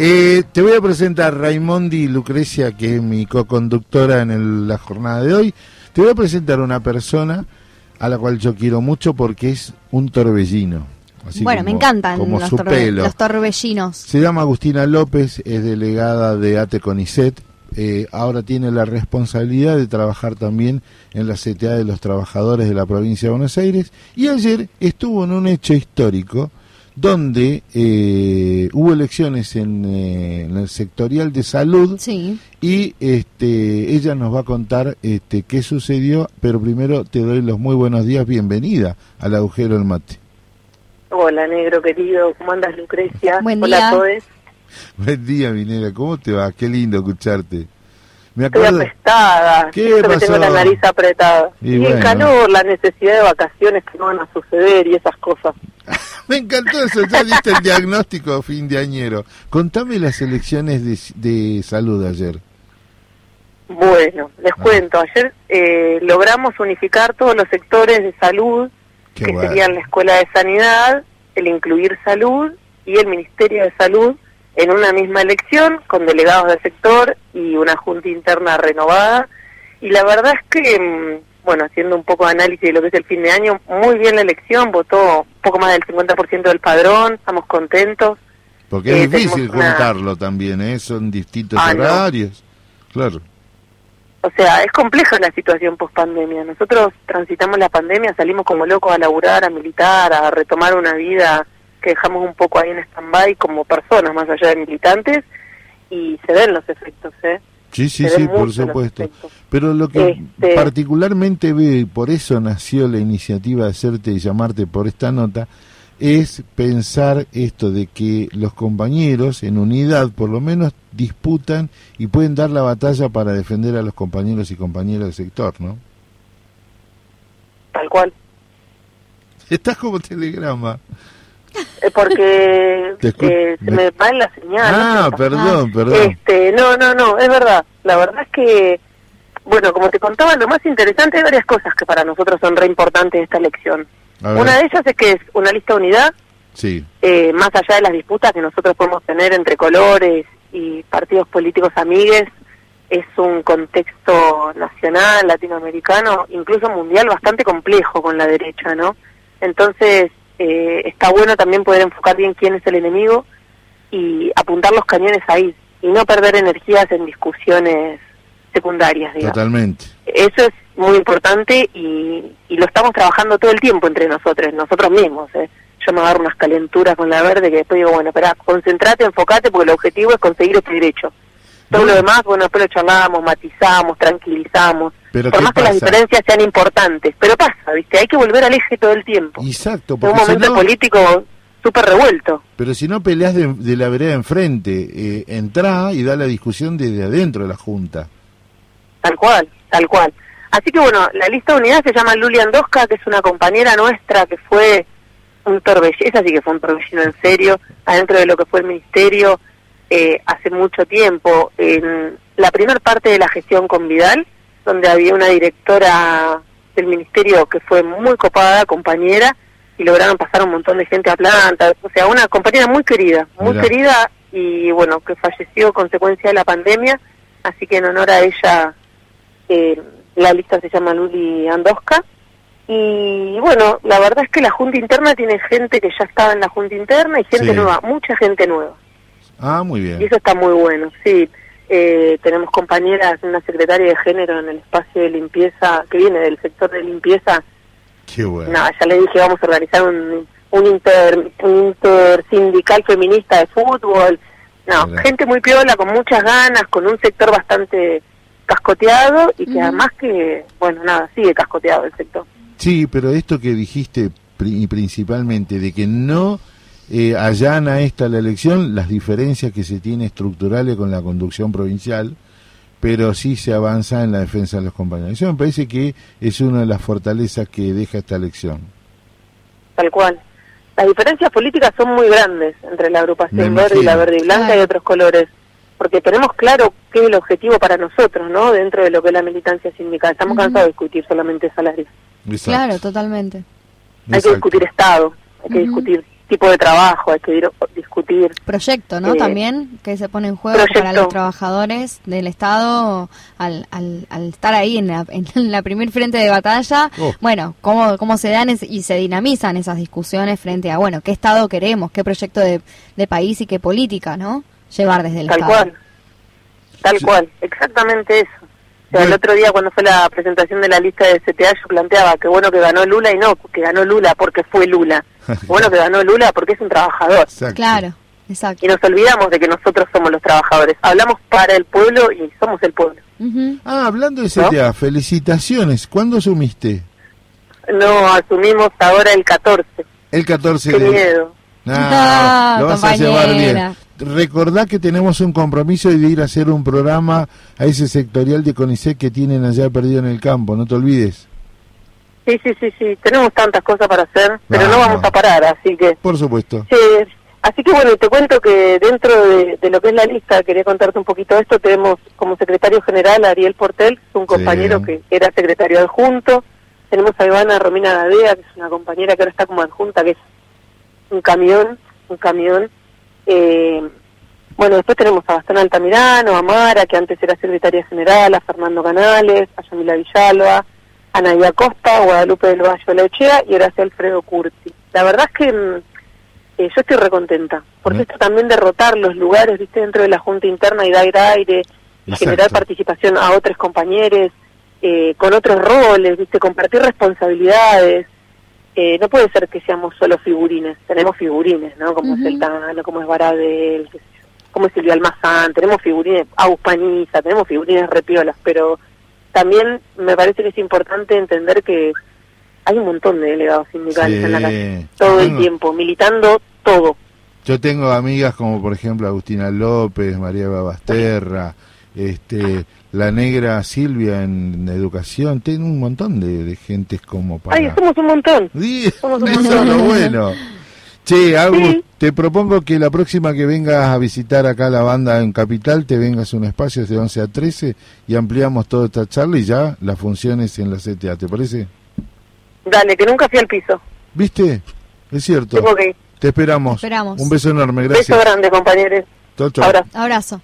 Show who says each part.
Speaker 1: Eh, te voy a presentar Raimondi Lucrecia, que es mi co-conductora en la jornada de hoy. Te voy a presentar una persona a la cual yo quiero mucho porque es un torbellino.
Speaker 2: bueno, me encantan los, torbellinos.
Speaker 1: Se llama Agustina López, es delegada de ATE CONICET. Eh, ahora tiene la responsabilidad de trabajar también en la CTA de los trabajadores de la provincia de Buenos Aires y ayer estuvo en un hecho histórico donde eh, hubo elecciones eh, en, el sectorial de salud y este, ella nos va a contar este, qué sucedió, pero primero te doy los muy buenos días, bienvenida al agujero del mate.
Speaker 3: Hola, negro querido, ¿cómo andas, Lucrecia?
Speaker 2: Buen
Speaker 3: Hola
Speaker 2: a
Speaker 3: todos.
Speaker 1: Buen día, Minera, ¿cómo te va? Qué lindo escucharte.
Speaker 3: Me acuerdo... Estoy apestada, ¿Qué pasó? tengo la nariz apretada. Y, el calor, la necesidad de vacaciones que no van a suceder y esas cosas.
Speaker 1: Me encantó eso, ya diste el diagnóstico fin de añero. Contame las elecciones de, salud ayer.
Speaker 3: Bueno, les ah. cuento, ayer eh, logramos unificar todos los sectores de salud, que serían la Escuela de Sanidad, el Incluir Salud y el Ministerio de Salud, en una misma elección, con delegados del sector y una junta interna renovada. Y la verdad es que mm, bueno, haciendo un poco de análisis de lo que es el fin de año, muy bien la elección, votó un poco más del 50% del padrón, estamos contentos.
Speaker 1: Porque es eh, difícil juntarlo también, ¿eh? Son distintos ah, horarios, claro.
Speaker 3: O sea, es compleja la situación post pandemia. Nosotros transitamos la pandemia, salimos como locos a laburar, a militar, a retomar una vida que dejamos un poco ahí en stand-by como personas más allá de militantes y se ven los efectos, ¿eh?
Speaker 1: Sí, sí, sí, por supuesto. Pero lo que este, particularmente veo, y por eso nació la iniciativa de hacerte y llamarte por esta nota, es pensar esto de que los compañeros en unidad por lo menos disputan y pueden dar la batalla para defender a los compañeros y compañeras del sector, ¿no?
Speaker 3: Tal cual.
Speaker 1: Estás como telegrama.
Speaker 3: Eh, porque eh, se me va la señal.
Speaker 1: Ah, perdón, perdón.
Speaker 3: Este, no, no, no, es verdad. La verdad es que, bueno, como te contaba, lo más interesante hay varias cosas que para nosotros son re importantes de esta elección. Una de ellas es que es una lista de unidad,
Speaker 1: sí.
Speaker 3: Eh, más allá de las disputas que nosotros podemos tener entre colores y partidos políticos amigues, es un contexto nacional, latinoamericano, incluso mundial, bastante complejo con la derecha, ¿no? Entonces, eh, está bueno también poder enfocar bien quién es el enemigo y apuntar los cañones ahí y no perder energías en discusiones secundarias.
Speaker 1: Totalmente.
Speaker 3: Eso es muy importante y, y, lo estamos trabajando todo el tiempo entre nosotros, nosotros mismos. ¿eh? Yo me agarro unas calenturas con la verde que después digo, bueno, espera, concentrate, enfocate porque el objetivo es conseguir este derecho. Todo lo demás, bueno, después lo charlamos, matizamos, tranquilizamos. Por más que las diferencias sean importantes. Pero pasa, ¿viste? Hay que volver al eje todo el tiempo.
Speaker 1: Exacto.
Speaker 3: Porque un momento político súper revuelto.
Speaker 1: Pero si no peleas de, la vereda enfrente, eh, entra y da la discusión desde adentro de la Junta.
Speaker 3: Tal cual, tal cual. Así que bueno, la lista de unidad se llama Lulia Andosca, que es una compañera nuestra que fue un torbellino, así que fue un torbellino en serio, adentro de lo que fue el ministerio eh, hace mucho tiempo. En la primera parte de la gestión con Vidal, donde había una directora del ministerio que fue muy copada, compañera, y lograron pasar un montón de gente a planta, o sea, una compañera muy querida, muy querida y bueno, que falleció consecuencia de la pandemia, así que en honor a ella eh, la lista se llama Luli Andosca. Y bueno, la verdad es que la Junta Interna tiene gente que ya estaba en la Junta Interna y gente nueva, mucha gente nueva.
Speaker 1: Ah, muy bien.
Speaker 3: Y eso está muy bueno, sí. Eh, tenemos compañeras, una secretaria de género en el espacio de limpieza, que viene del sector de limpieza.
Speaker 1: Qué bueno.
Speaker 3: No, ya le dije, vamos a organizar un, un, inter, un intersindical feminista de fútbol. No, gente muy piola, con muchas ganas, con un sector bastante cascoteado y que además que, bueno, nada, sigue cascoteado el sector.
Speaker 1: Sí, pero esto que dijiste principalmente, de que no eh, allana esta la elección las diferencias que se tiene estructurales con la conducción provincial, pero sí se avanza en la defensa de los compañeros. Eso me parece que es una de las fortalezas que deja esta elección.
Speaker 3: Tal cual. Las diferencias políticas son muy grandes entre la agrupación verde y la verde y blanca y otros colores, porque tenemos claro qué es el objetivo para nosotros, ¿no? Dentro de lo que es la militancia sindical. Estamos cansados de discutir solamente salarios.
Speaker 2: Claro, totalmente.
Speaker 3: Hay que discutir Estado, hay que discutir tipo de trabajo, hay que discutir.
Speaker 2: Proyecto, ¿no? También que se pone en juego para los trabajadores del Estado al, al, estar ahí en la, en la primer frente de batalla. Oh. Bueno, cómo, cómo se dan y se dinamizan esas discusiones frente a, bueno, qué Estado queremos, qué proyecto de, de país y qué política, ¿no? Llevar desde el
Speaker 3: Tal cual. Tal cual, exactamente eso. el otro día cuando fue la presentación de la lista de CTA yo planteaba que bueno que ganó Lula y no, que ganó Lula porque fue Lula. bueno que ganó Lula porque es un trabajador.
Speaker 2: Claro, exacto.
Speaker 3: Y nos olvidamos de que nosotros somos los trabajadores. Hablamos para el pueblo y somos el pueblo.
Speaker 1: Ah, hablando de CTA, felicitaciones. ¿Cuándo asumiste?
Speaker 3: No, asumimos ahora el 14.
Speaker 1: El 14
Speaker 3: Qué miedo.
Speaker 1: lo vas a llevar bien recordá que tenemos un compromiso de ir a hacer un programa a ese sectorial de CONICET que tienen allá perdido en el campo, no te olvides.
Speaker 3: Sí, sí, sí, sí, tenemos tantas cosas para hacer, pero no vamos a parar, así que...
Speaker 1: Por supuesto.
Speaker 3: Sí, así que bueno, te cuento que dentro de, lo que es la lista, quería contarte un poquito esto, tenemos como secretario general a Ariel Portel, un compañero que era secretario adjunto, tenemos a Ivana Romina Gadea, que es una compañera que ahora está como adjunta, que es un camión, un camión, eh, bueno, después tenemos a Bastón Altamirano, a Mara, que antes era secretaria general, a Fernando Canales, a Yamila Villalba, a Nadia Costa, Guadalupe del Valle Lechea y ahora Alfredo Curti. La verdad es que mm, eh, yo estoy recontenta, porque esto también derrotar los lugares, viste, dentro de la Junta Interna y dar aire, generar participación a otros compañeros, eh, con otros roles, viste, compartir responsabilidades, eh, no puede ser que seamos solo figurines, tenemos figurines, ¿no? Como es el Tano, como es Baradel, como es Silvia Almazán, tenemos figurines, Paniza, tenemos figurines repiolas, pero también me parece que es importante entender que hay un montón de delegados sindicales en la calle, todo el tiempo, militando todo.
Speaker 1: Yo tengo amigas como por ejemplo Agustina López, María Babasterra, este la negra Silvia en educación, tiene un montón de, de gentes como para...
Speaker 3: Ay, somos un montón.
Speaker 1: somos un Eso es lo bueno. Che, te propongo que la próxima que vengas a visitar acá la banda en Capital, te vengas a un espacio de 11 a 13 y ampliamos toda esta charla y ya las funciones en la CTA, ¿te parece?
Speaker 3: Dale, que nunca fui al piso.
Speaker 1: ¿Viste? Es cierto. Te esperamos.
Speaker 2: esperamos.
Speaker 1: Un beso enorme, gracias.
Speaker 3: Beso grande, compañeros.
Speaker 1: Chau, chau.
Speaker 2: Abrazo.